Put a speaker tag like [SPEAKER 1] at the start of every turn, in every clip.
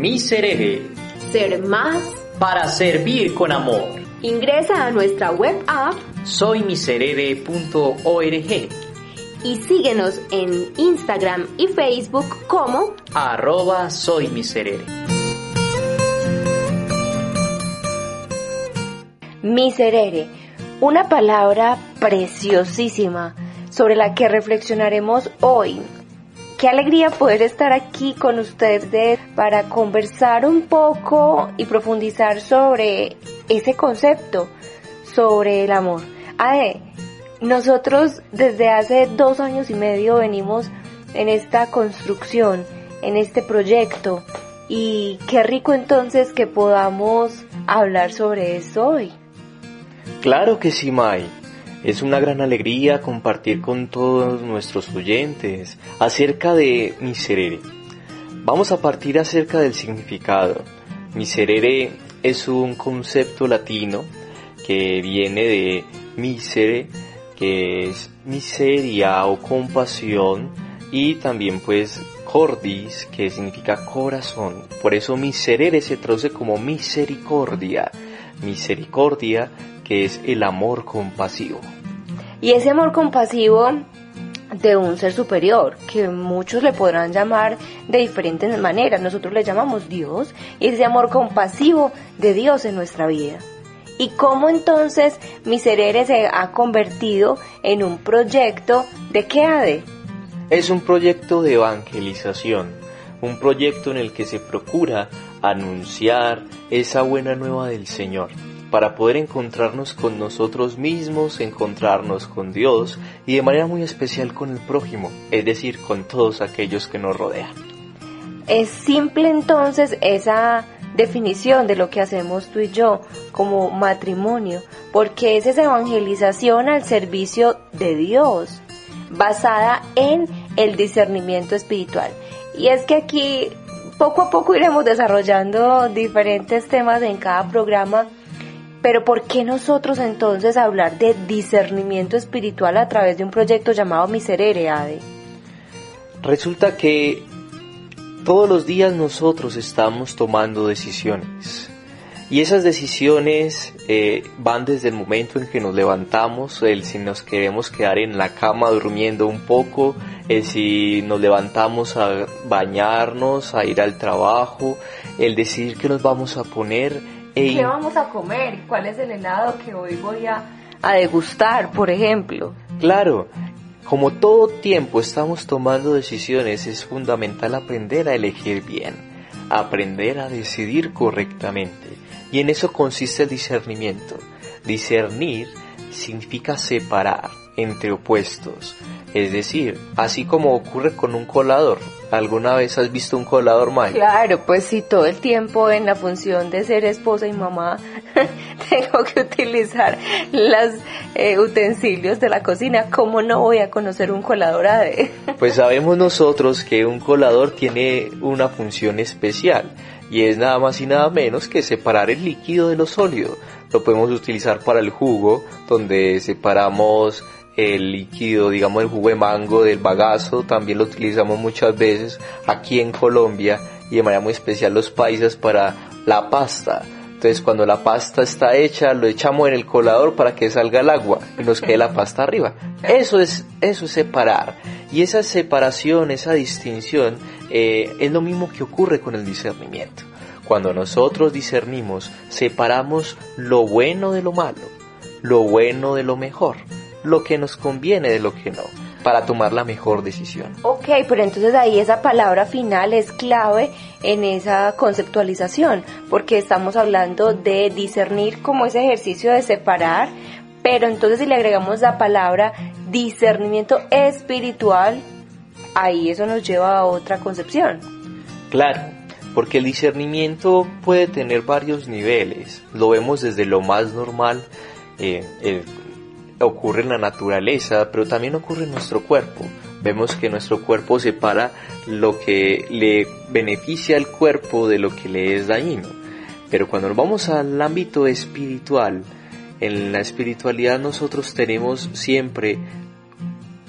[SPEAKER 1] Miserere.
[SPEAKER 2] Ser más
[SPEAKER 1] para servir con amor.
[SPEAKER 2] Ingresa a nuestra web app
[SPEAKER 1] soymiserere.org
[SPEAKER 2] y síguenos en Instagram y Facebook como
[SPEAKER 1] arroba soymiserere.
[SPEAKER 3] Miserere, una palabra preciosísima sobre la que reflexionaremos hoy. Qué alegría poder estar aquí con ustedes para conversar un poco y profundizar sobre ese concepto, sobre el amor. Ae, nosotros desde hace dos años y medio venimos en esta construcción, en este proyecto, y qué rico entonces que podamos hablar sobre eso hoy.
[SPEAKER 4] Claro que sí, Mai. Es una gran alegría compartir con todos nuestros oyentes acerca de miserere. Vamos a partir acerca del significado. Miserere es un concepto latino que viene de misere, que es miseria o compasión, y también pues cordis, que significa corazón. Por eso miserere se traduce como misericordia. Misericordia que es el amor compasivo.
[SPEAKER 3] Y ese amor compasivo de un ser superior, que muchos le podrán llamar de diferentes maneras, nosotros le llamamos Dios, y ese amor compasivo de Dios en nuestra vida. ¿Y cómo entonces Miserere se ha convertido en un proyecto de qué ADE?
[SPEAKER 4] Es un proyecto de evangelización, un proyecto en el que se procura anunciar esa buena nueva del Señor para poder encontrarnos con nosotros mismos, encontrarnos con Dios y de manera muy especial con el prójimo, es decir, con todos aquellos que nos rodean.
[SPEAKER 3] Es simple entonces esa definición de lo que hacemos tú y yo como matrimonio, porque es esa evangelización al servicio de Dios, basada en el discernimiento espiritual. Y es que aquí poco a poco iremos desarrollando diferentes temas en cada programa pero ¿por qué nosotros entonces hablar de discernimiento espiritual a través de un proyecto llamado Miserere, Ade?
[SPEAKER 4] Resulta que todos los días nosotros estamos tomando decisiones. Y esas decisiones eh, van desde el momento en que nos levantamos, el si nos queremos quedar en la cama durmiendo un poco, el si nos levantamos a bañarnos, a ir al trabajo, el decidir qué nos vamos a poner,
[SPEAKER 3] ¿Qué vamos a comer? ¿Cuál es el helado que hoy voy a, a degustar, por ejemplo?
[SPEAKER 4] Claro, como todo tiempo estamos tomando decisiones, es fundamental aprender a elegir bien, aprender a decidir correctamente. Y en eso consiste el discernimiento. Discernir significa separar entre opuestos, es decir, así como ocurre con un colador. ¿Alguna vez has visto un colador, Mike?
[SPEAKER 3] Claro, pues sí, todo el tiempo en la función de ser esposa y mamá tengo que utilizar los eh, utensilios de la cocina. ¿Cómo no voy a conocer un colador ADE?
[SPEAKER 4] pues sabemos nosotros que un colador tiene una función especial y es nada más y nada menos que separar el líquido de lo sólido. Lo podemos utilizar para el jugo, donde separamos el líquido, digamos el jugo de mango del bagazo, también lo utilizamos muchas veces aquí en Colombia y de manera muy especial los paisas para la pasta. Entonces cuando la pasta está hecha lo echamos en el colador para que salga el agua y nos quede la pasta arriba. Eso es, eso es separar. Y esa separación, esa distinción eh, es lo mismo que ocurre con el discernimiento. Cuando nosotros discernimos, separamos lo bueno de lo malo, lo bueno de lo mejor lo que nos conviene de lo que no, para tomar la mejor decisión.
[SPEAKER 3] Ok, pero entonces ahí esa palabra final es clave en esa conceptualización, porque estamos hablando de discernir como ese ejercicio de separar, pero entonces si le agregamos la palabra discernimiento espiritual, ahí eso nos lleva a otra concepción.
[SPEAKER 4] Claro, porque el discernimiento puede tener varios niveles. Lo vemos desde lo más normal, eh, el ocurre en la naturaleza, pero también ocurre en nuestro cuerpo. Vemos que nuestro cuerpo separa lo que le beneficia al cuerpo de lo que le es dañino. Pero cuando nos vamos al ámbito espiritual, en la espiritualidad nosotros tenemos siempre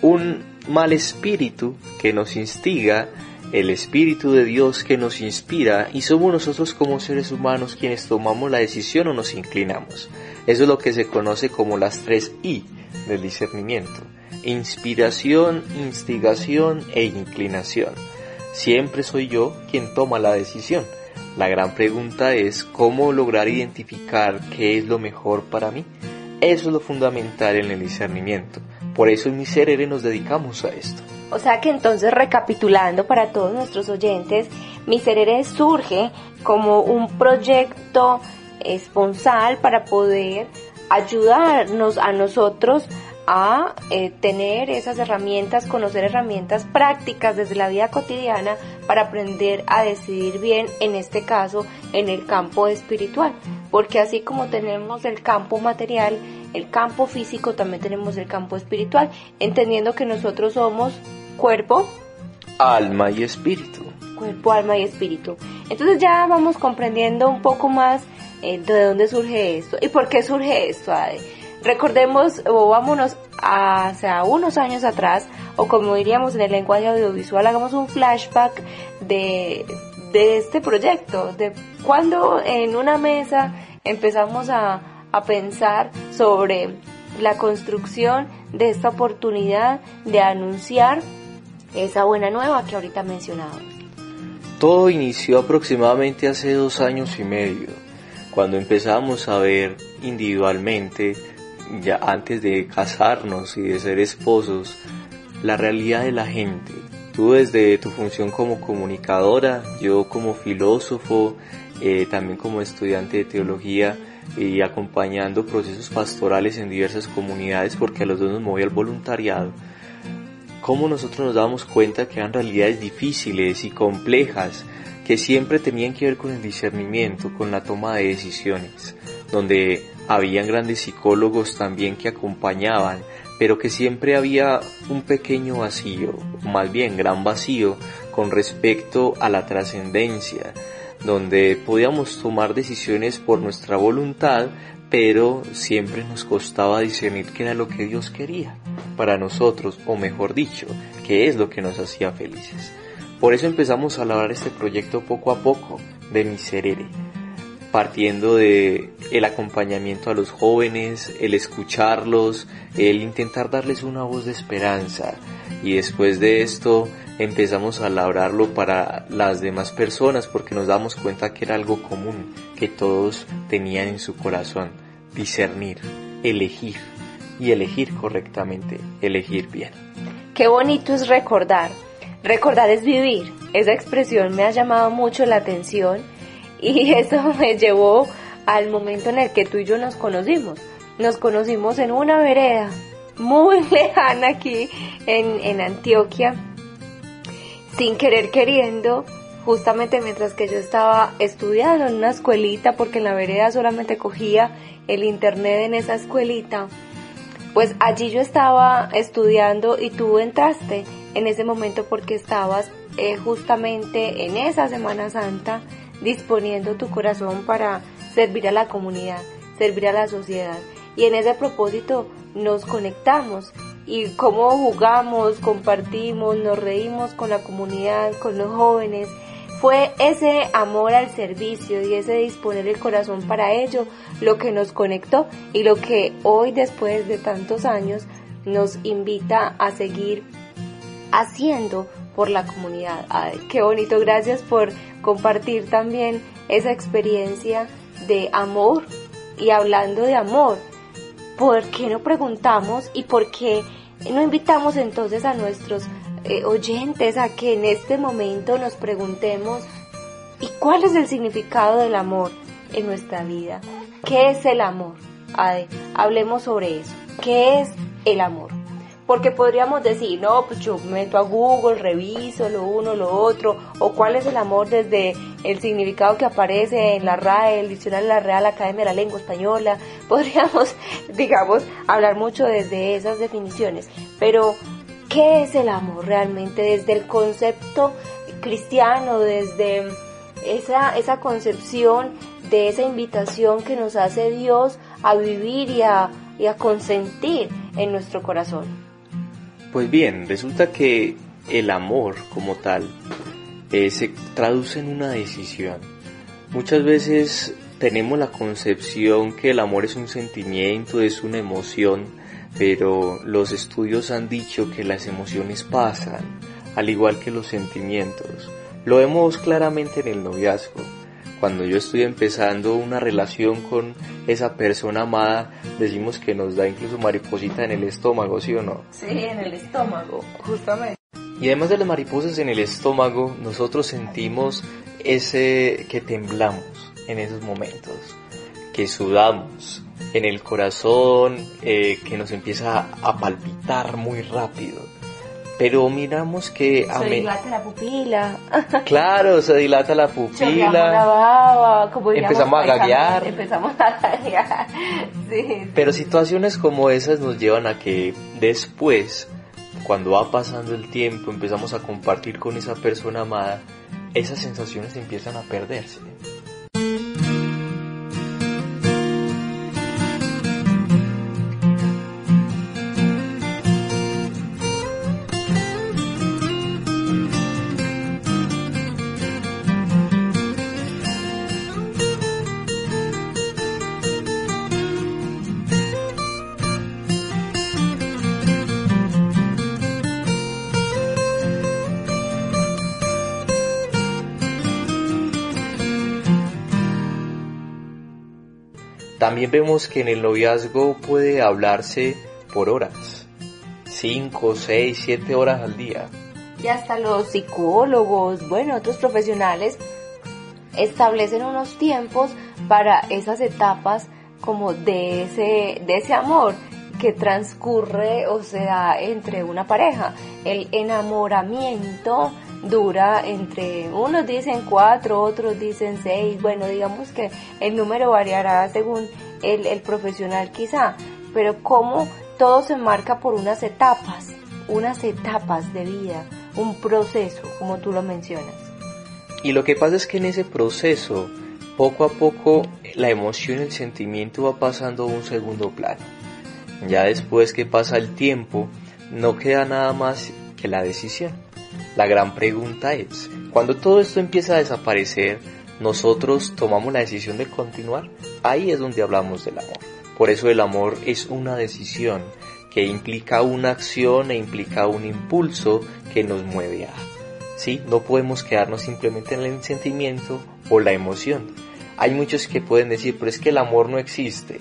[SPEAKER 4] un mal espíritu que nos instiga el Espíritu de Dios que nos inspira y somos nosotros como seres humanos quienes tomamos la decisión o nos inclinamos. Eso es lo que se conoce como las tres I del discernimiento. Inspiración, instigación e inclinación. Siempre soy yo quien toma la decisión. La gran pregunta es cómo lograr identificar qué es lo mejor para mí. Eso es lo fundamental en el discernimiento. Por eso en Miserere nos dedicamos a esto.
[SPEAKER 3] O sea que entonces recapitulando para todos nuestros oyentes, Miserere surge como un proyecto esponsal para poder ayudarnos a nosotros a eh, tener esas herramientas, conocer herramientas prácticas desde la vida cotidiana para aprender a decidir bien, en este caso, en el campo espiritual. Porque así como tenemos el campo material, el campo físico, también tenemos el campo espiritual, entendiendo que nosotros somos cuerpo,
[SPEAKER 4] alma y espíritu.
[SPEAKER 3] Cuerpo, alma y espíritu. Entonces ya vamos comprendiendo un poco más de dónde surge esto y por qué surge esto. Recordemos o vámonos hacia unos años atrás, o como diríamos en el lenguaje audiovisual, hagamos un flashback de, de este proyecto, de cuando en una mesa empezamos a, a pensar sobre la construcción de esta oportunidad de anunciar esa buena nueva que ahorita mencionaba.
[SPEAKER 4] Todo inició aproximadamente hace dos años y medio, cuando empezamos a ver individualmente ya antes de casarnos y de ser esposos, la realidad de la gente. Tú desde tu función como comunicadora, yo como filósofo, eh, también como estudiante de teología y acompañando procesos pastorales en diversas comunidades porque a los dos nos movía el voluntariado. Cómo nosotros nos damos cuenta que eran realidades difíciles y complejas que siempre tenían que ver con el discernimiento, con la toma de decisiones, donde habían grandes psicólogos también que acompañaban, pero que siempre había un pequeño vacío, más bien gran vacío, con respecto a la trascendencia, donde podíamos tomar decisiones por nuestra voluntad, pero siempre nos costaba discernir qué era lo que Dios quería para nosotros, o mejor dicho, qué es lo que nos hacía felices. Por eso empezamos a elaborar este proyecto poco a poco de Miserere, partiendo de el acompañamiento a los jóvenes, el escucharlos, el intentar darles una voz de esperanza y después de esto empezamos a labrarlo para las demás personas porque nos damos cuenta que era algo común que todos tenían en su corazón, discernir, elegir y elegir correctamente, elegir bien.
[SPEAKER 3] Qué bonito es recordar. Recordar es vivir. Esa expresión me ha llamado mucho la atención y eso me llevó al momento en el que tú y yo nos conocimos. Nos conocimos en una vereda muy lejana aquí en, en Antioquia, sin querer queriendo, justamente mientras que yo estaba estudiando en una escuelita, porque en la vereda solamente cogía el internet en esa escuelita, pues allí yo estaba estudiando y tú entraste en ese momento porque estabas eh, justamente en esa Semana Santa disponiendo tu corazón para servir a la comunidad, servir a la sociedad. Y en ese propósito nos conectamos y cómo jugamos, compartimos, nos reímos con la comunidad, con los jóvenes. Fue ese amor al servicio y ese disponer el corazón para ello lo que nos conectó y lo que hoy después de tantos años nos invita a seguir haciendo por la comunidad. qué bonito, gracias por compartir también esa experiencia de amor. Y hablando de amor, ¿por qué no preguntamos y por qué no invitamos entonces a nuestros eh, oyentes a que en este momento nos preguntemos, ¿y cuál es el significado del amor en nuestra vida? ¿Qué es el amor? hablemos sobre eso. ¿Qué es el amor? Porque podríamos decir, no, pues yo meto a Google, reviso lo uno, lo otro, o cuál es el amor desde el significado que aparece en la RAE, el diccionario de la Real Academia de la Lengua Española. Podríamos, digamos, hablar mucho desde esas definiciones. Pero, ¿qué es el amor realmente desde el concepto cristiano, desde esa, esa concepción de esa invitación que nos hace Dios a vivir y a, y a consentir en nuestro corazón?
[SPEAKER 4] Pues bien, resulta que el amor como tal eh, se traduce en una decisión. Muchas veces tenemos la concepción que el amor es un sentimiento, es una emoción, pero los estudios han dicho que las emociones pasan, al igual que los sentimientos. Lo vemos claramente en el noviazgo. Cuando yo estoy empezando una relación con esa persona amada, decimos que nos da incluso mariposita en el estómago, ¿sí o no?
[SPEAKER 3] Sí, en el estómago, justamente.
[SPEAKER 4] Y además de las mariposas en el estómago, nosotros sentimos ese que temblamos en esos momentos, que sudamos en el corazón, eh, que nos empieza a palpitar muy rápido. Pero miramos que...
[SPEAKER 3] Se dilata la pupila.
[SPEAKER 4] Claro, se dilata la pupila.
[SPEAKER 3] La baba, como
[SPEAKER 4] empezamos a gaguear.
[SPEAKER 3] Empezamos a gaguear. Sí.
[SPEAKER 4] Pero situaciones como esas nos llevan a que después, cuando va pasando el tiempo, empezamos a compartir con esa persona amada, esas sensaciones empiezan a perderse. También vemos que en el noviazgo puede hablarse por horas, 5, 6, 7 horas al día.
[SPEAKER 3] Y hasta los psicólogos, bueno, otros profesionales establecen unos tiempos para esas etapas como de ese, de ese amor que transcurre o sea entre una pareja. El enamoramiento dura entre, unos dicen cuatro, otros dicen seis, bueno, digamos que el número variará según el, el profesional quizá, pero como todo se marca por unas etapas, unas etapas de vida, un proceso, como tú lo mencionas.
[SPEAKER 4] Y lo que pasa es que en ese proceso, poco a poco, la emoción, el sentimiento va pasando a un segundo plano. Ya después que pasa el tiempo, no queda nada más que la decisión. La gran pregunta es, cuando todo esto empieza a desaparecer, nosotros tomamos la decisión de continuar. Ahí es donde hablamos del amor. Por eso el amor es una decisión que implica una acción e implica un impulso que nos mueve a. ¿Sí? No podemos quedarnos simplemente en el sentimiento o la emoción. Hay muchos que pueden decir, pero es que el amor no existe.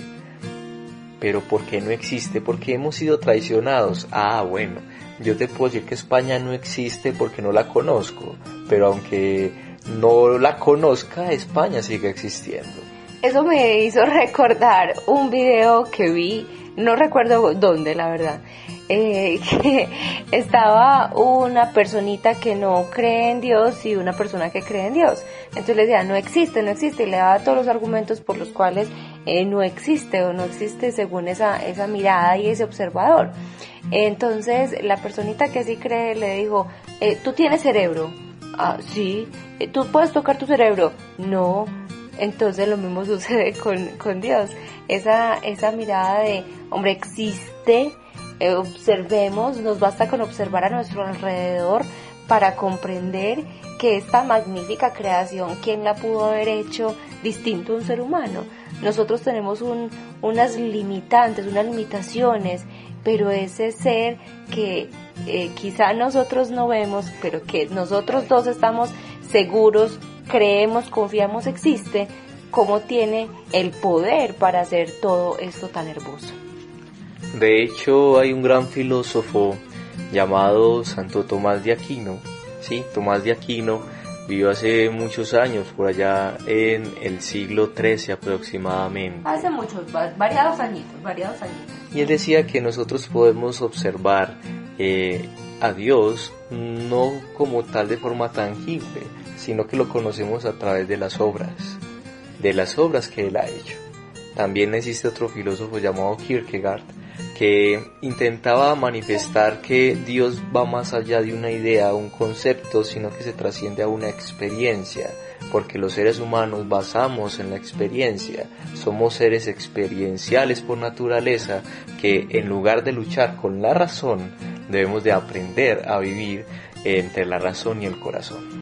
[SPEAKER 4] Pero ¿por qué no existe? Porque hemos sido traicionados. Ah, bueno, yo te puedo decir que España no existe porque no la conozco, pero aunque no la conozca, España sigue existiendo.
[SPEAKER 3] Eso me hizo recordar un video que vi, no recuerdo dónde, la verdad, eh, que estaba una personita que no cree en Dios y una persona que cree en Dios. Entonces le decía, no existe, no existe, y le daba todos los argumentos por los cuales eh, no existe o no existe según esa, esa mirada y ese observador. Entonces la personita que sí cree le dijo, eh, ¿tú tienes cerebro? Ah, sí. Eh, ¿Tú puedes tocar tu cerebro? No. Entonces lo mismo sucede con, con Dios. Esa, esa mirada de, hombre, existe, eh, observemos, nos basta con observar a nuestro alrededor para comprender que esta magnífica creación, ¿quién la pudo haber hecho distinto a un ser humano? Nosotros tenemos un, unas limitantes, unas limitaciones pero ese ser que eh, quizá nosotros no vemos, pero que nosotros dos estamos seguros, creemos, confiamos existe, cómo tiene el poder para hacer todo esto tan hermoso.
[SPEAKER 4] De hecho, hay un gran filósofo llamado Santo Tomás de Aquino, sí, Tomás de Aquino vivió hace muchos años, por allá en el siglo XIII aproximadamente.
[SPEAKER 3] Hace muchos, variados añitos, variados añitos.
[SPEAKER 4] Y él decía que nosotros podemos observar eh, a Dios no como tal de forma tangible, sino que lo conocemos a través de las obras, de las obras que él ha hecho. También existe otro filósofo llamado Kierkegaard que intentaba manifestar que Dios va más allá de una idea, un concepto, sino que se trasciende a una experiencia porque los seres humanos basamos en la experiencia, somos seres experienciales por naturaleza que en lugar de luchar con la razón, debemos de aprender a vivir entre la razón y el corazón.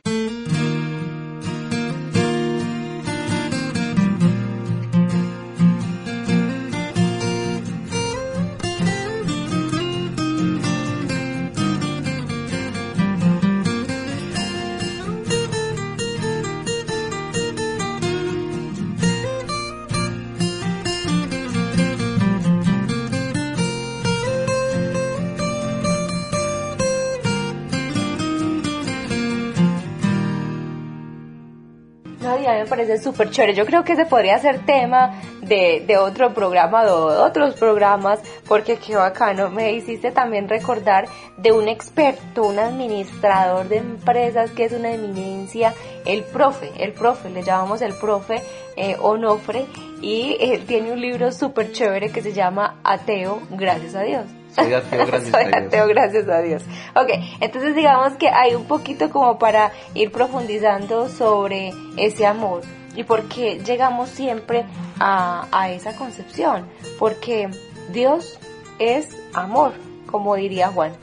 [SPEAKER 3] Parece súper chévere. Yo creo que ese podría ser tema de, de otro programa o de otros programas, porque qué bacano. Me hiciste también recordar de un experto, un administrador de empresas que es una eminencia, el profe, el profe, le llamamos el profe eh, Onofre, y él tiene un libro súper chévere que se llama Ateo, gracias a Dios.
[SPEAKER 4] Soy ateo, gracias
[SPEAKER 3] Soy
[SPEAKER 4] a Dios.
[SPEAKER 3] ateo, gracias a Dios. Ok, entonces digamos que hay un poquito como para ir profundizando sobre ese amor y por qué llegamos siempre a, a esa concepción. Porque Dios es amor, como diría Juan.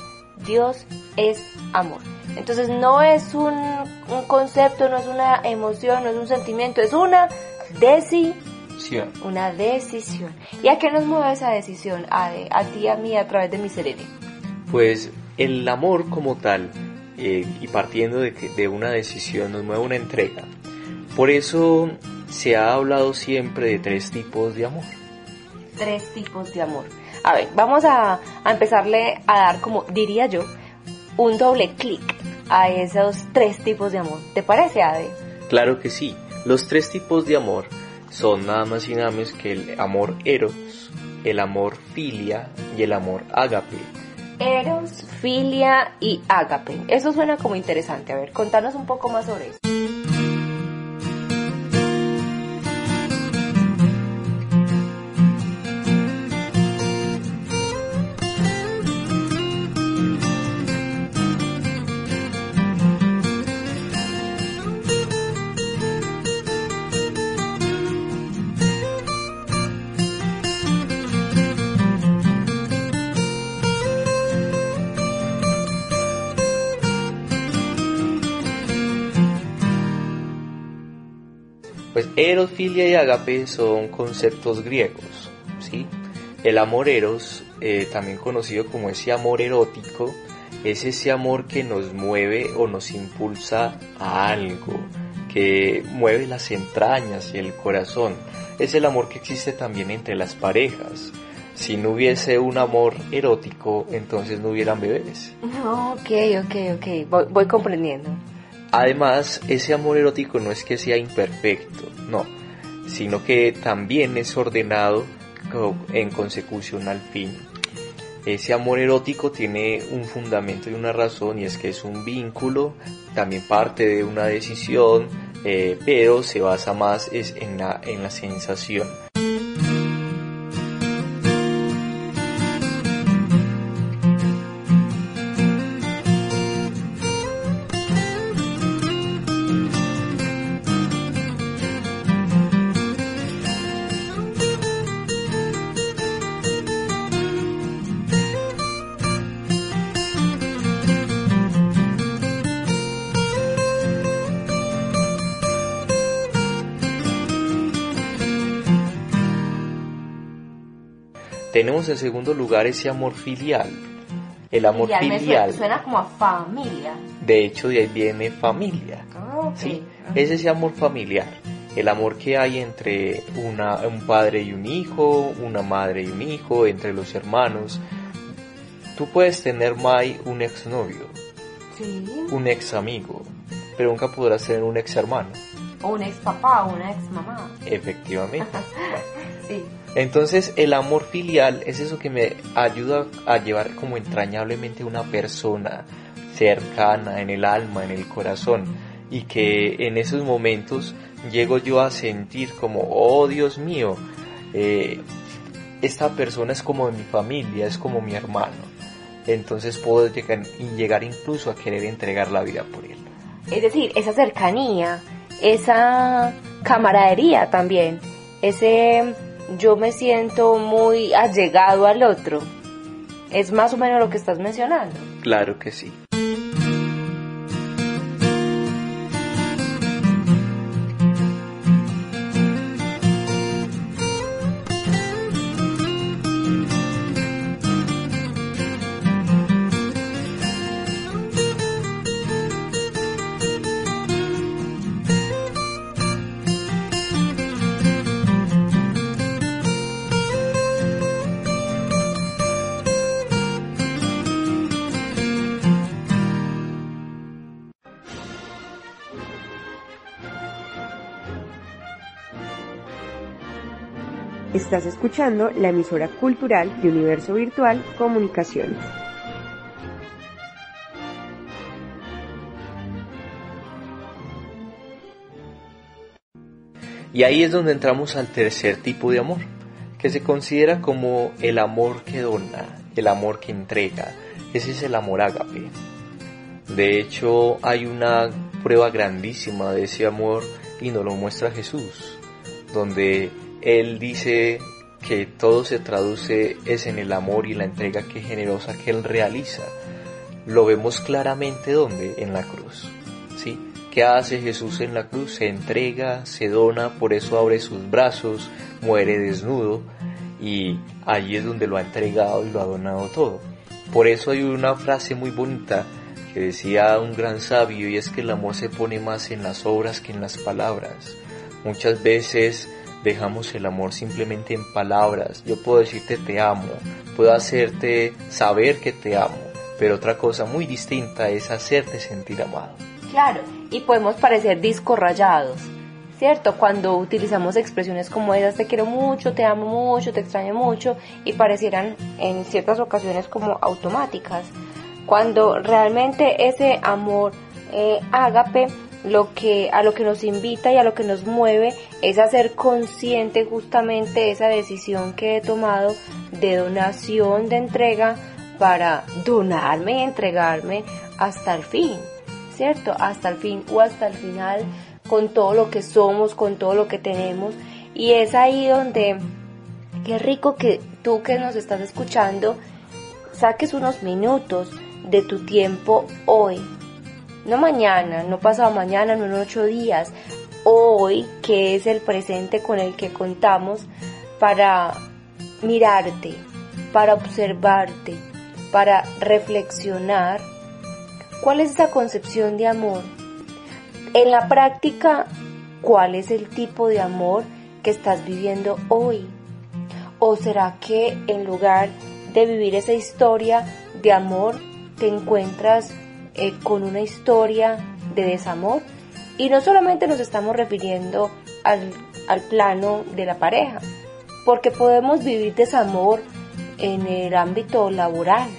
[SPEAKER 3] Dios es amor. Entonces no es un, un concepto, no es una emoción, no es un sentimiento, es una decisión una decisión. ¿Y a qué nos mueve esa decisión? A, a ti a mí a través de mi serene.
[SPEAKER 4] Pues el amor como tal, eh, y partiendo de, que, de una decisión, nos mueve una entrega. Por eso se ha hablado siempre de tres tipos de amor.
[SPEAKER 3] Tres tipos de amor. A ver, vamos a, a empezarle a dar, como diría yo, un doble clic a esos tres tipos de amor. ¿Te parece, Ade?
[SPEAKER 4] Claro que sí, los tres tipos de amor son nada más y nada menos que el amor eros, el amor filia y el amor ágape.
[SPEAKER 3] Eros, filia y ágape. Eso suena como interesante. A ver, contanos un poco más sobre eso.
[SPEAKER 4] Pues eros, filia y ágape son conceptos griegos, ¿sí? El amor eros, eh, también conocido como ese amor erótico, es ese amor que nos mueve o nos impulsa a algo, que mueve las entrañas y el corazón. Es el amor que existe también entre las parejas. Si no hubiese un amor erótico, entonces no hubieran bebés.
[SPEAKER 3] Ok, ok, ok. Voy, voy comprendiendo.
[SPEAKER 4] Además, ese amor erótico no es que sea imperfecto, no, sino que también es ordenado en consecución al fin. Ese amor erótico tiene un fundamento y una razón y es que es un vínculo, también parte de una decisión, eh, pero se basa más es en, la, en la sensación. Tenemos en segundo lugar ese amor filial. El amor
[SPEAKER 3] Filial me
[SPEAKER 4] filial,
[SPEAKER 3] suena, suena como a familia.
[SPEAKER 4] de hecho de ahí viene familia.
[SPEAKER 3] Ah, ok.
[SPEAKER 4] ¿sí? Es ese amor familiar, el amor que hay entre una, un padre y un hijo, una madre y un hijo, entre los hermanos. Tú puedes tener, Mai, un exnovio,
[SPEAKER 3] Sí.
[SPEAKER 4] un ex amigo, pero nunca podrás tener un ex hermano,
[SPEAKER 3] O un ex papá o una ex mamá.
[SPEAKER 4] efectivamente.
[SPEAKER 3] Sí.
[SPEAKER 4] Entonces el amor filial es eso que me ayuda a llevar como entrañablemente una persona cercana en el alma, en el corazón y que en esos momentos llego yo a sentir como, oh Dios mío, eh, esta persona es como de mi familia, es como mi hermano. Entonces puedo llegar, y llegar incluso a querer entregar la vida por él.
[SPEAKER 3] Es decir, esa cercanía, esa camaradería también, ese yo me siento muy allegado al otro. Es más o menos lo que estás mencionando.
[SPEAKER 4] Claro que sí.
[SPEAKER 5] Estás escuchando la emisora cultural de Universo Virtual Comunicaciones.
[SPEAKER 4] Y ahí es donde entramos al tercer tipo de amor, que se considera como el amor que dona, el amor que entrega. Ese es el amor ágape. De hecho, hay una prueba grandísima de ese amor y nos lo muestra Jesús, donde Él dice que todo se traduce es en el amor y la entrega que generosa que Él realiza. Lo vemos claramente donde? En la cruz. ¿Sí? ¿Qué hace Jesús en la cruz? Se entrega, se dona, por eso abre sus brazos, muere desnudo y allí es donde lo ha entregado y lo ha donado todo. Por eso hay una frase muy bonita que decía un gran sabio y es que el amor se pone más en las obras que en las palabras. Muchas veces dejamos el amor simplemente en palabras. Yo puedo decirte te amo, puedo hacerte saber que te amo, pero otra cosa muy distinta es hacerte sentir amado.
[SPEAKER 3] Claro, y podemos parecer discos rayados, ¿cierto? Cuando utilizamos expresiones como esas, te quiero mucho, te amo mucho, te extraño mucho, y parecieran en ciertas ocasiones como automáticas cuando realmente ese amor eh, ágape lo que a lo que nos invita y a lo que nos mueve es a ser consciente justamente esa decisión que he tomado de donación, de entrega para donarme y entregarme hasta el fin, ¿cierto? Hasta el fin o hasta el final con todo lo que somos, con todo lo que tenemos y es ahí donde qué rico que tú que nos estás escuchando saques unos minutos de tu tiempo hoy. No mañana, no pasado mañana, no en ocho días. Hoy, que es el presente con el que contamos para mirarte, para observarte, para reflexionar. ¿Cuál es esa concepción de amor? En la práctica, ¿cuál es el tipo de amor que estás viviendo hoy? ¿O será que en lugar de vivir esa historia de amor, te encuentras eh, con una historia de desamor y no solamente nos estamos refiriendo al, al plano de la pareja, porque podemos vivir desamor en el ámbito laboral,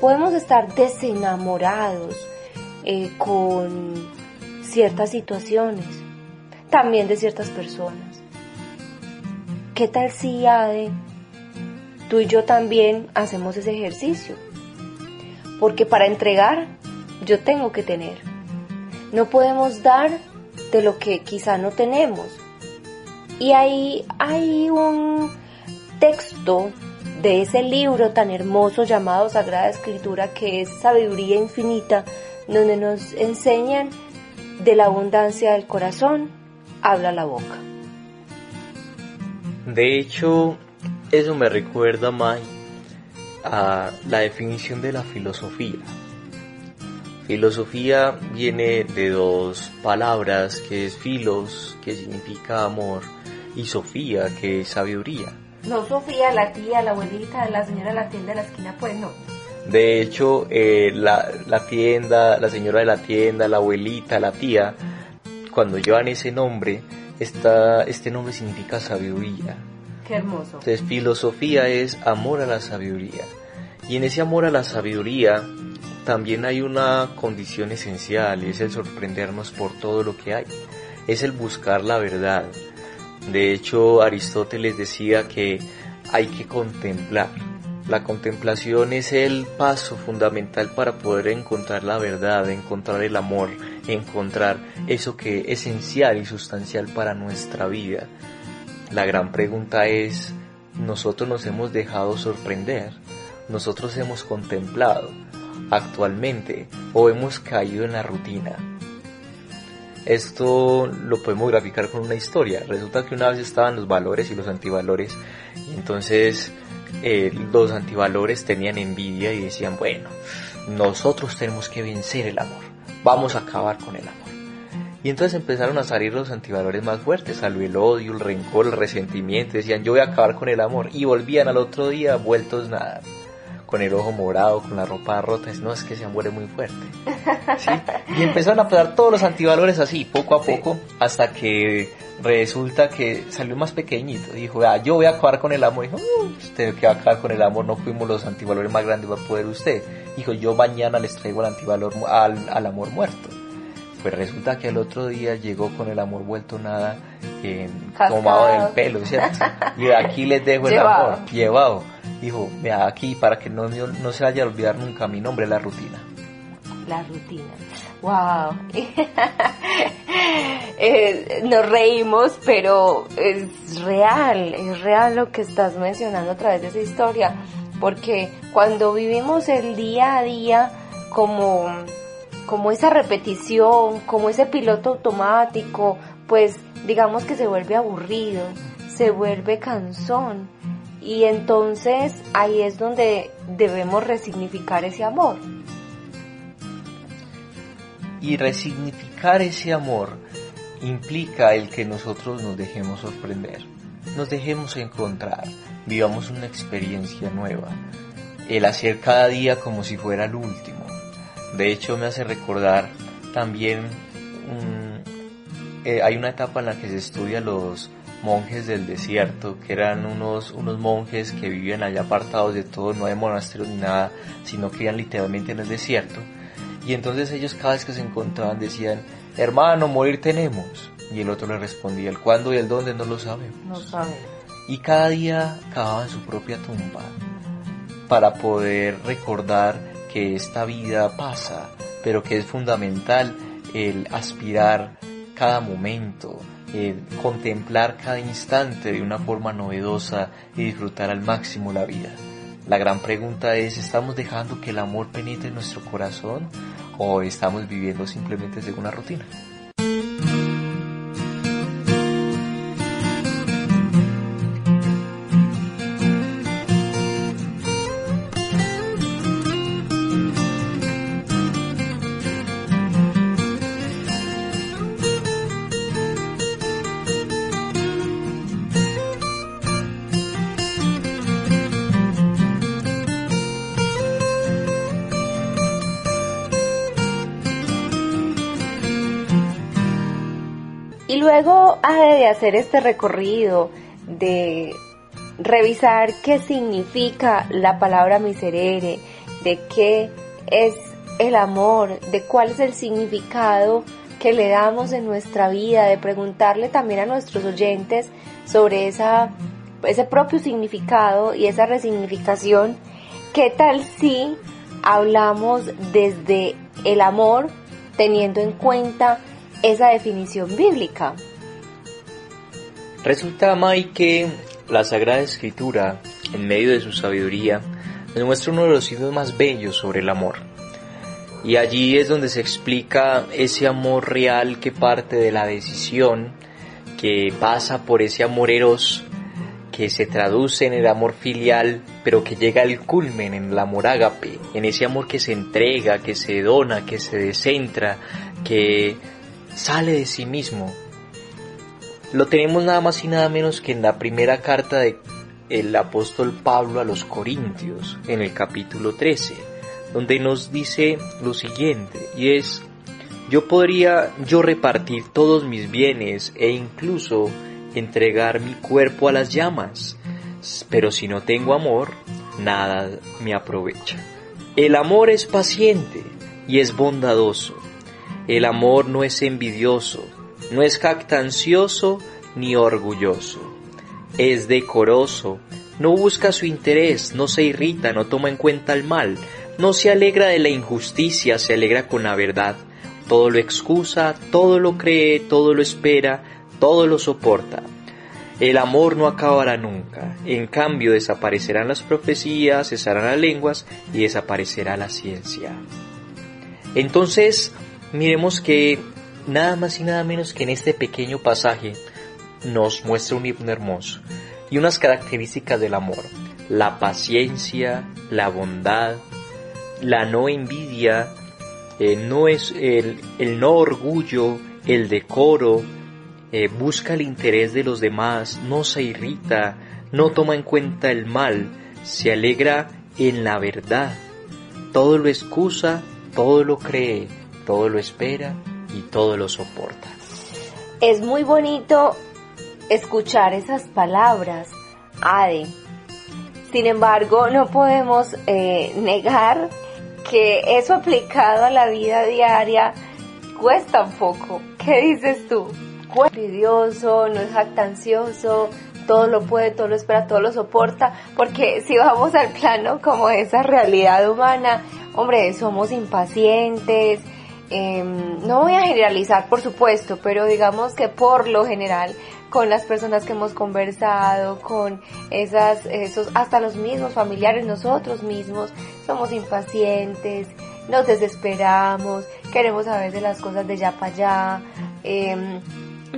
[SPEAKER 3] podemos estar desenamorados eh, con ciertas situaciones, también de ciertas personas. ¿Qué tal si, Ade, tú y yo también hacemos ese ejercicio? Porque para entregar yo tengo que tener. No podemos dar de lo que quizá no tenemos. Y ahí hay un texto de ese libro tan hermoso llamado Sagrada Escritura que es Sabiduría Infinita, donde nos enseñan de la abundancia del corazón, habla la boca.
[SPEAKER 4] De hecho, eso me recuerda, Mai, a la definición de la filosofía. Filosofía viene de dos palabras que es filos, que significa amor, y Sofía, que es sabiduría.
[SPEAKER 3] No Sofía, la tía, la abuelita, la señora de la tienda de la esquina, pues no.
[SPEAKER 4] De hecho, eh, la, la tienda, la señora de la tienda, la abuelita, la tía, cuando llevan ese nombre, esta, este nombre significa sabiduría.
[SPEAKER 3] Qué.
[SPEAKER 4] Entonces, filosofía es amor a la sabiduría. Y en ese amor a la sabiduría también hay una condición esencial, y es el sorprendernos por todo lo que hay. Es el buscar la verdad. De hecho, Aristóteles decía que hay que contemplar. La contemplación es el paso fundamental para poder encontrar la verdad, encontrar el amor, encontrar eso que es esencial y sustancial para nuestra vida. La gran pregunta es, ¿nosotros nos hemos dejado sorprender? ¿Nosotros hemos contemplado actualmente o hemos caído en la rutina? Esto lo podemos graficar con una historia. Resulta que una vez estaban los valores y los antivalores y entonces eh, los antivalores tenían envidia y decían, bueno, nosotros tenemos que vencer el amor, vamos a acabar con el amor. Y entonces empezaron a salir los antivalores más fuertes, salió el odio, el rencor, el resentimiento, decían yo voy a acabar con el amor y volvían al otro día vueltos nada. con el ojo morado, con la ropa rota, no es que ese amor es muy fuerte. ¿sí? Y empezaron a pasar todos los antivalores así, poco a poco, hasta que resulta que salió más pequeñito. Dijo, ah, yo voy a acabar con el amor. Dijo, "Uh, usted que va a acabar con el amor, no fuimos los antivalores más grandes, va a poder usted. Dijo, yo mañana les traigo el antivalor al, al amor muerto. Pues resulta que el otro día llegó con el amor vuelto nada, eh, tomado del pelo, ¿cierto? Y aquí les dejo el
[SPEAKER 3] Llevado.
[SPEAKER 4] amor, llevado. Dijo, vea aquí para que no, no se vaya a olvidar nunca mi nombre, la rutina.
[SPEAKER 3] La rutina. Wow. Eh, nos reímos, pero es real, es real lo que estás mencionando a través de esa historia, porque cuando vivimos el día a día como, como esa repetición, como ese piloto automático, pues digamos que se vuelve aburrido, se vuelve cansón. Y entonces ahí es donde debemos resignificar ese amor.
[SPEAKER 4] Y resignificar ese amor implica el que nosotros nos dejemos sorprender, nos dejemos encontrar, vivamos una experiencia nueva, el hacer cada día como si fuera el último. De hecho me hace recordar también, eh, hay una etapa en la que se estudia los monjes del desierto, que eran unos, unos monjes que vivían allá apartados de todo, no hay monasterios ni nada, sino que vivían literalmente en el desierto. Y entonces ellos cada vez que se encontraban decían, hermano, morir tenemos. Y el otro le respondía, el cuándo y el dónde no lo sabemos.
[SPEAKER 3] No saben.
[SPEAKER 4] Y cada día cavaban su propia tumba para poder recordar que esta vida pasa, pero que es fundamental el aspirar cada momento, el contemplar cada instante de una forma novedosa y disfrutar al máximo la vida. La gran pregunta es, ¿estamos dejando que el amor penetre en nuestro corazón o estamos viviendo simplemente según una rutina?
[SPEAKER 3] Y luego ha de hacer este recorrido de revisar qué significa la palabra miserere, de qué es el amor, de cuál es el significado que le damos en nuestra vida, de preguntarle también a nuestros oyentes sobre esa, ese propio significado y esa resignificación. ¿Qué tal si hablamos desde el amor teniendo en cuenta esa definición bíblica?
[SPEAKER 4] Resulta, May, que la Sagrada Escritura, en medio de su sabiduría, nos muestra uno de los signos más bellos sobre el amor. Y allí es donde se explica ese amor real que parte de la decisión, que pasa por ese amor eros, que se traduce en el amor filial, pero que llega al culmen en el amor ágape, en ese amor que se entrega, que se dona, que se descentra, que sale de sí mismo. Lo tenemos nada más y nada menos que en la primera carta de el apóstol Pablo a los Corintios, en el capítulo 13, donde nos dice lo siguiente, y es, yo podría yo repartir todos mis bienes e incluso entregar mi cuerpo a las llamas, pero si no tengo amor, nada me aprovecha. El amor es paciente y es bondadoso. El amor no es envidioso, no es jactancioso ni orgulloso. Es decoroso, no busca su interés, no se irrita, no toma en cuenta el mal, no se alegra de la injusticia, se alegra con la verdad. Todo lo excusa, todo lo cree, todo lo espera, todo lo soporta. El amor no acabará nunca. En cambio, desaparecerán las profecías, cesarán las lenguas y desaparecerá la ciencia. Entonces, miremos que nada más y nada menos que en este pequeño pasaje nos muestra un himno hermoso y unas características del amor. La paciencia, la bondad, la no envidia, eh, no es el, el no orgullo, el decoro, eh, busca el interés de los demás, no se irrita, no toma en cuenta el mal, se alegra en la verdad. Todo lo excusa, todo lo cree, todo lo espera y todo lo soporta.
[SPEAKER 3] Es muy bonito escuchar esas palabras, Ade. Sin embargo, no podemos eh, negar que eso aplicado a la vida diaria cuesta un poco. ¿Qué dices tú? Envidioso, no es jactancioso, todo lo puede, todo lo espera, todo lo soporta, porque si vamos al plano como esa realidad humana, hombre, somos impacientes, em, no voy a generalizar por supuesto, pero digamos que por lo general con las personas que hemos conversado, con esas, esos, hasta los mismos familiares, nosotros mismos, somos impacientes, nos desesperamos, queremos a veces las cosas de ya para allá, em,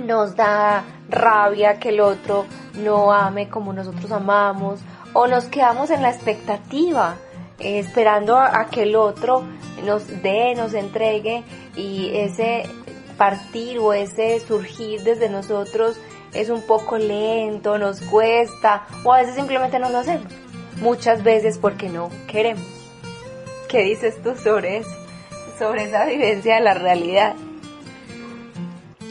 [SPEAKER 3] nos da rabia que el otro no ame como nosotros amamos, o nos quedamos en la expectativa, eh, esperando a, a que el otro nos dé, nos entregue, y ese partir o ese surgir desde nosotros es un poco lento, nos cuesta o a veces simplemente no lo hacemos. Muchas veces porque no queremos. ¿Qué dices tú sobre eso? Sobre esa vivencia de la realidad.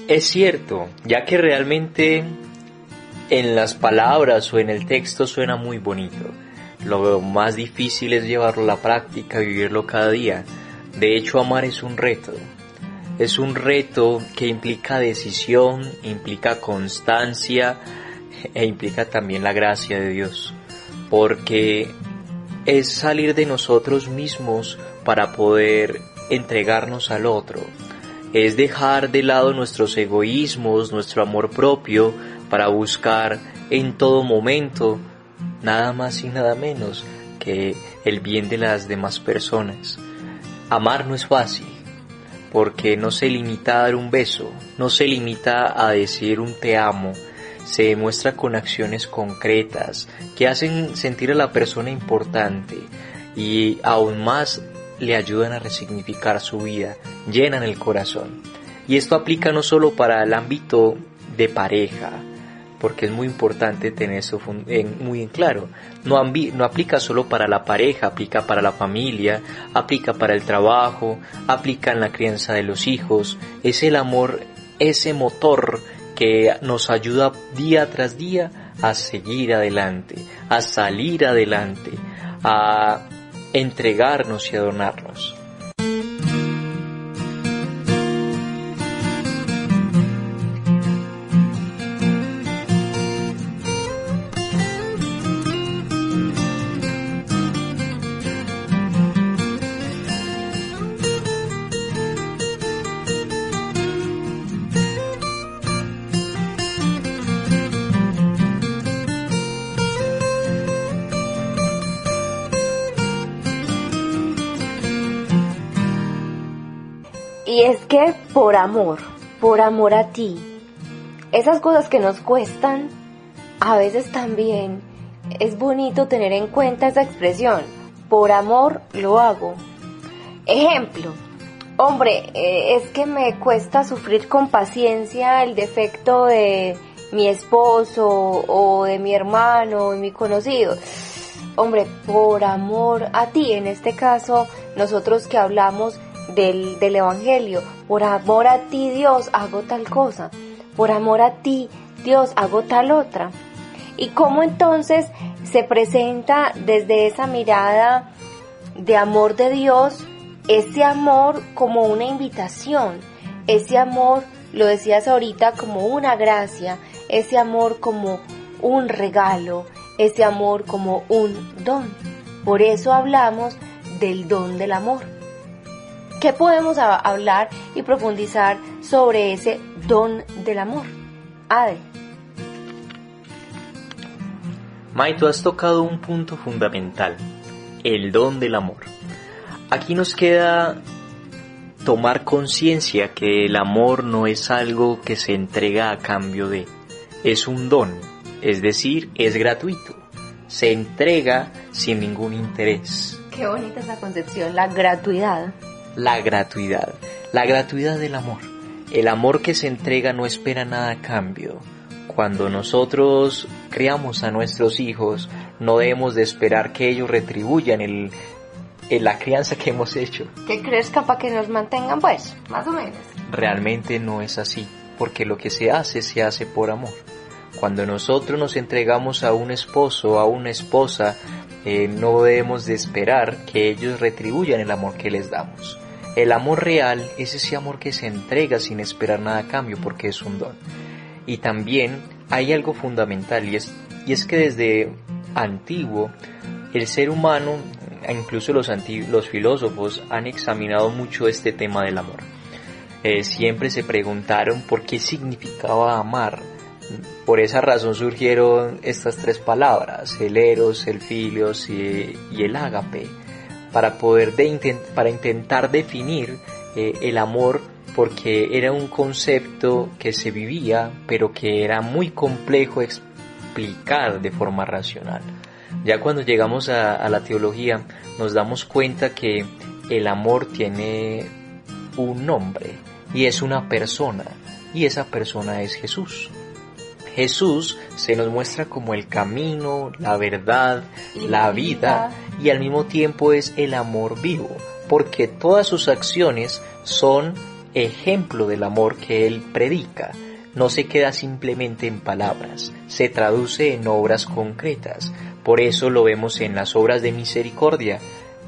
[SPEAKER 4] Es cierto, ya que realmente en las palabras o en el texto suena muy bonito. Lo más difícil es llevarlo a la práctica, vivirlo cada día. De hecho, amar es un reto. Es un reto que implica decisión, implica constancia e implica también la gracia de Dios. Porque es salir de nosotros mismos para poder entregarnos al otro. Es dejar de lado nuestros egoísmos, nuestro amor propio, para buscar en todo momento nada más y nada menos que el bien de las demás personas. Amar no es fácil, porque no se limita a dar un beso, no se limita a decir un te amo, se demuestra con acciones concretas que hacen sentir a la persona importante y aún más le ayudan a resignificar su vida, llenan el corazón. Y esto aplica no solo para el ámbito de pareja, porque es muy importante tener eso muy en claro. No, no aplica solo para la pareja, aplica para la familia, aplica para el trabajo, aplica en la crianza de los hijos. Es el amor, ese motor que nos ayuda día tras día a seguir adelante, a salir adelante, a entregarnos y adornarnos.
[SPEAKER 3] Que por amor, por amor a ti, esas cosas que nos cuestan, a veces también es bonito tener en cuenta esa expresión, por amor lo hago. Ejemplo, hombre, eh, es que me cuesta sufrir con paciencia el defecto de mi esposo o de mi hermano o de mi conocido. Hombre, por amor a ti, en este caso, nosotros que hablamos del, del Evangelio. Por amor a ti, Dios, hago tal cosa. Por amor a ti, Dios, hago tal otra. Y cómo entonces se presenta desde esa mirada de amor de Dios, ese amor como una invitación, ese amor, lo decías ahorita, como una gracia, ese amor como un regalo, ese amor como un don. Por eso hablamos del don del amor. ¿Qué podemos hablar y profundizar sobre ese don del amor? Ade.
[SPEAKER 4] May, tú has tocado un punto fundamental, el don del amor. Aquí nos queda tomar conciencia que el amor no es algo que se entrega a cambio de, es un don, es decir, es gratuito, se entrega sin ningún interés.
[SPEAKER 3] Qué bonita esa concepción, la gratuidad
[SPEAKER 4] la gratuidad, la gratuidad del amor. El amor que se entrega no espera nada a cambio. Cuando nosotros criamos a nuestros hijos, no debemos de esperar que ellos retribuyan el, el- la crianza que hemos hecho.
[SPEAKER 3] Que crezcan para que nos mantengan, pues, más o menos.
[SPEAKER 4] Realmente no es así, porque lo que se hace se hace por amor. Cuando nosotros nos entregamos a un esposo, a una esposa, eh, no debemos de esperar que ellos retribuyan el amor que les damos. El amor real es ese amor que se entrega sin esperar nada a cambio porque es un don. Y también hay algo fundamental y es, y es que desde antiguo el ser humano, incluso los, anti- los filósofos, han examinado mucho este tema del amor. Eh, siempre se preguntaron por qué significaba amar. Por esa razón surgieron estas tres palabras, el eros, el filios y, el ágape, para poder para intentar definir eh, el amor porque era un concepto que se vivía pero que era muy complejo explicar de forma racional. Ya cuando llegamos a la teología nos damos cuenta que el amor tiene un nombre y es una persona y esa persona es Jesús. Jesús se nos muestra como el camino, la verdad, la vida. y al mismo tiempo es el amor vivo, porque todas sus acciones son ejemplo del amor que él predica. No se queda simplemente en palabras, se traduce en obras concretas. Por eso lo vemos en las obras de misericordia,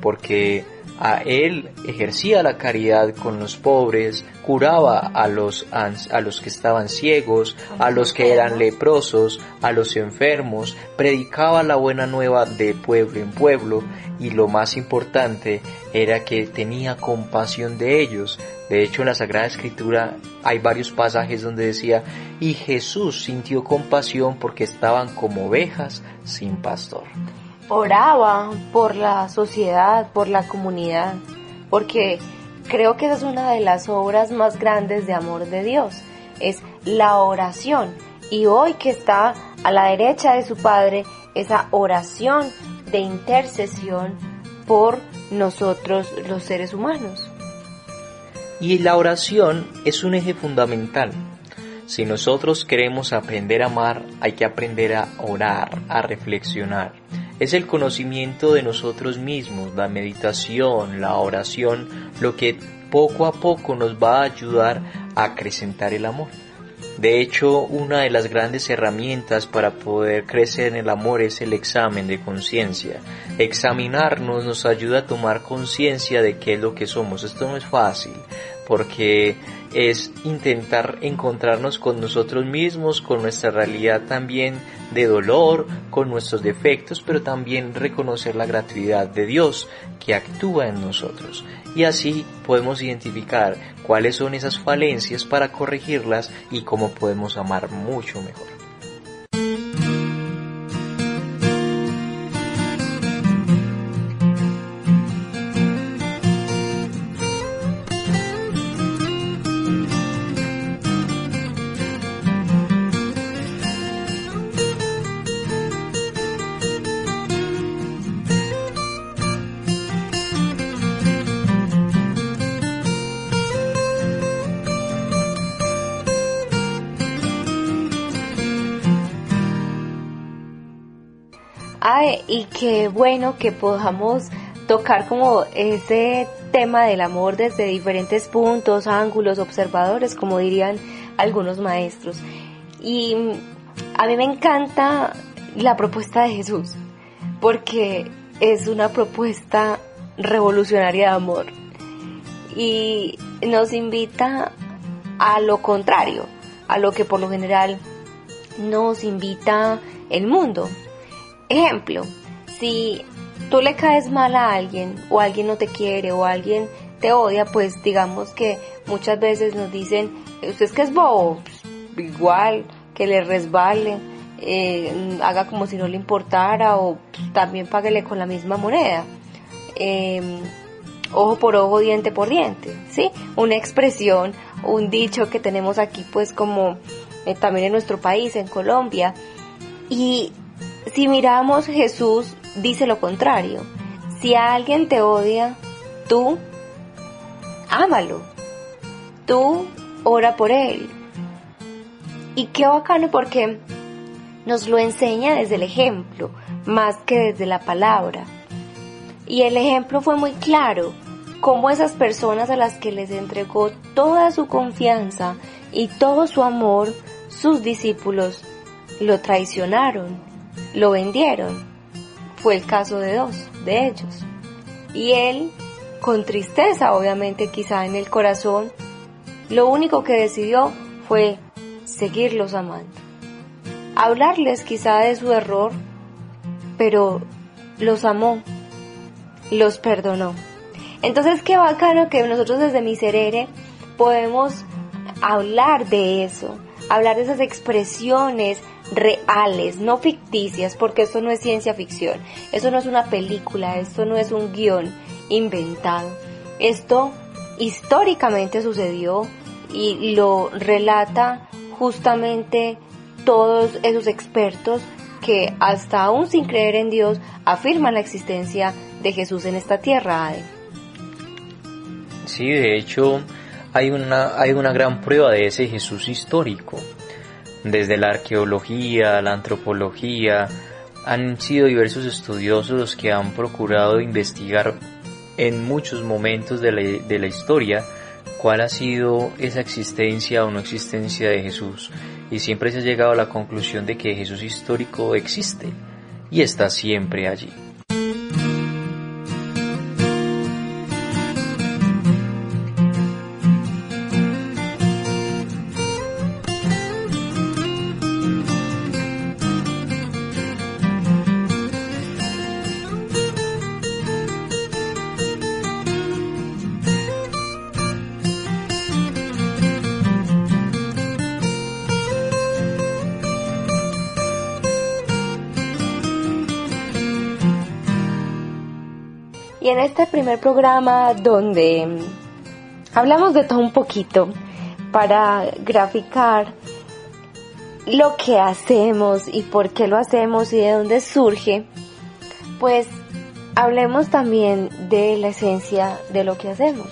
[SPEAKER 4] porque a él ejercía la caridad con los pobres, curaba a los, a los que estaban ciegos, a los que eran leprosos, a los enfermos, predicaba la buena nueva de pueblo en pueblo y lo más importante era que tenía compasión de ellos. De hecho, en la Sagrada Escritura hay varios pasajes donde decía, y Jesús sintió compasión porque estaban como ovejas sin pastor.
[SPEAKER 3] Oraba por la sociedad, por la comunidad, porque creo que esa es una de las obras más grandes de amor de Dios, es la oración. Y hoy que está a la derecha de su Padre, esa oración de intercesión por nosotros los seres humanos.
[SPEAKER 4] Y la oración es un eje fundamental. Si nosotros queremos aprender a amar, hay que aprender a orar, a reflexionar. Es el conocimiento de nosotros mismos, la meditación, la oración, lo que poco a poco nos va a ayudar a acrecentar el amor. De hecho, una de las grandes herramientas para poder crecer en el amor es el examen de conciencia. Examinarnos nos ayuda a tomar conciencia de qué es lo que somos. Esto no es fácil, porque es intentar encontrarnos con nosotros mismos, con nuestra realidad también de dolor, con nuestros defectos, pero también reconocer la gratuidad de Dios que actúa en nosotros. Y así podemos identificar cuáles son esas falencias para corregirlas y cómo podemos amar mucho mejor.
[SPEAKER 3] Bueno que podamos tocar como ese tema del amor desde diferentes puntos, ángulos, observadores, como dirían algunos maestros. Y a mí me encanta la propuesta de Jesús, porque es una propuesta revolucionaria de amor y nos invita a lo contrario, a lo que por lo general nos invita el mundo. Ejemplo, si tú le caes mal a alguien o alguien no te quiere o alguien te odia, pues digamos que muchas veces nos dicen, usted es que es bobo, Pues, igual que le resbale, eh, haga como si no le importara o también páguele con la misma moneda. Eh, ojo por ojo, diente por diente, ¿sí? Una expresión, un dicho que tenemos aquí pues como eh, también en nuestro país, en Colombia. Y si miramos, Jesús dice lo contrario. Si alguien te odia, tú ámalo. Tú ora por él. Y qué bacano porque nos lo enseña desde el ejemplo, más que desde la palabra. Y el ejemplo fue muy claro, cómo esas personas a las que les entregó toda su confianza y todo su amor, sus discípulos, lo traicionaron, lo vendieron. Fue el caso de dos de ellos. Y él, con tristeza obviamente quizá en el corazón, lo único que decidió fue seguirlos amando. Hablarles quizá de su error, pero los amó, los perdonó. Entonces qué bacano que nosotros desde Miserere podemos hablar de eso, hablar de esas expresiones reales, no ficticias, porque esto no es ciencia ficción, eso no es una película, esto no es un guion inventado. Esto históricamente sucedió y lo relata justamente todos esos expertos que hasta aún sin creer en Dios afirman la existencia de Jesús en esta tierra.
[SPEAKER 1] Sí, de hecho hay una, hay una gran prueba de ese Jesús histórico. Desde la arqueología, la antropología, han sido diversos estudiosos los que han procurado investigar en muchos momentos de la, de la historia cuál ha sido esa existencia o no existencia de Jesús y siempre se ha llegado a la conclusión de que Jesús histórico existe y está siempre allí.
[SPEAKER 3] En este primer programa donde hablamos de todo un poquito para graficar lo que hacemos y por qué lo hacemos y de dónde surge, pues hablemos también de la esencia de lo que hacemos.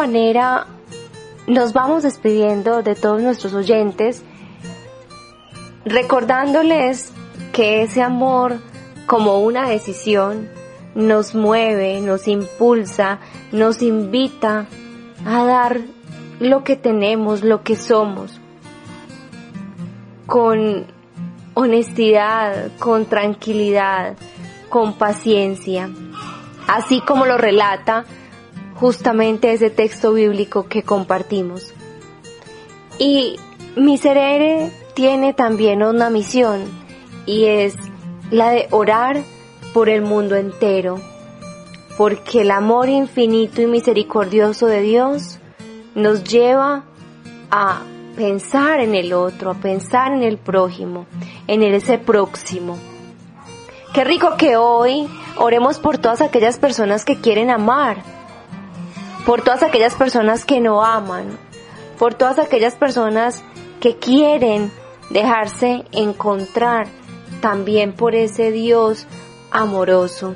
[SPEAKER 3] Manera nos vamos despidiendo de todos nuestros oyentes, recordándoles que ese amor como una decisión nos mueve, nos impulsa, nos invita a dar lo que tenemos, lo que somos, con honestidad, con tranquilidad, con paciencia, así como lo relata justamente ese texto bíblico que compartimos. Y Miserere tiene también una misión y es la de orar por el mundo entero, porque el amor infinito y misericordioso de Dios nos lleva a pensar en el otro, a pensar en el prójimo, en ese próximo. Qué rico que hoy oremos por todas aquellas personas que quieren amar, por todas aquellas personas que no aman, por todas aquellas personas que quieren dejarse encontrar también por ese Dios amoroso.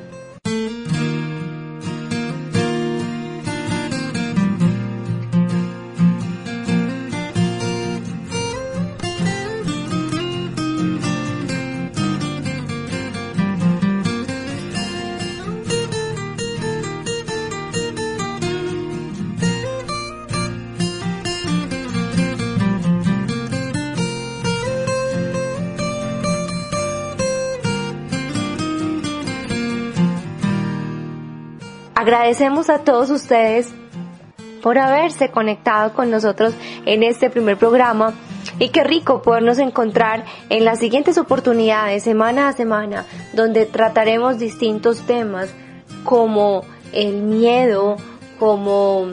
[SPEAKER 3] Agradecemos a todos ustedes por haberse conectado con nosotros en este primer programa y qué rico podernos encontrar en las siguientes oportunidades semana a semana donde trataremos distintos temas como el miedo, como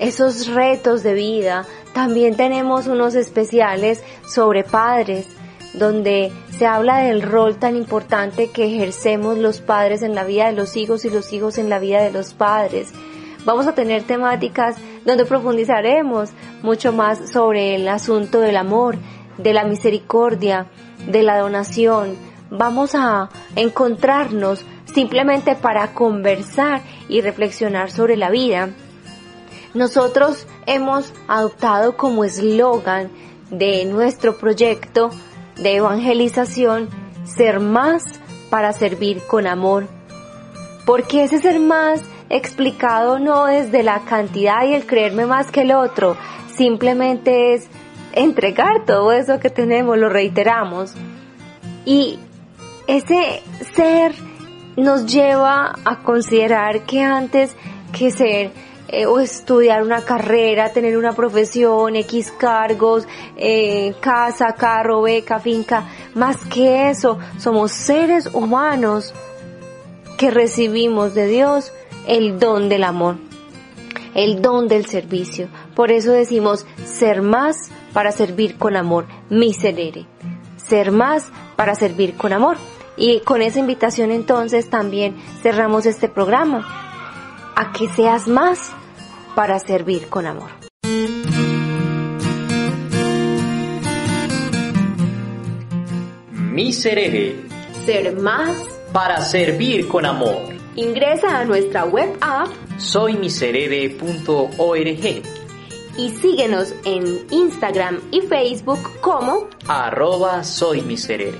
[SPEAKER 3] esos retos de vida. También tenemos unos especiales sobre padres, donde se habla del rol tan importante que ejercemos los padres en la vida de los hijos y los hijos en la vida de los padres. Vamos a tener temáticas donde profundizaremos mucho más sobre el asunto del amor, de la misericordia, de la donación. Vamos a encontrarnos simplemente para conversar y reflexionar sobre la vida. Nosotros hemos adoptado como eslogan de nuestro proyecto de evangelización ser más para servir con amor. Porque ese ser más explicado no es de la cantidad y el creerme más que el otro, simplemente es entregar todo eso que tenemos, lo reiteramos. Y ese ser nos lleva a considerar que antes que ser eh, o estudiar una carrera, tener una profesión, X cargos, eh, casa, carro, beca, finca, más que eso, somos seres humanos que recibimos de Dios el don del amor, el don del servicio. Por eso decimos ser más para servir con amor, miserere. Ser más para servir con amor. Y con esa invitación entonces también cerramos este programa. A que seas más para servir con amor.
[SPEAKER 1] Miserere.
[SPEAKER 2] Ser más.
[SPEAKER 1] Para servir con amor.
[SPEAKER 2] Ingresa a nuestra web app
[SPEAKER 1] soymiserere.org
[SPEAKER 2] y síguenos en Instagram y Facebook como
[SPEAKER 1] arroba soy miserere.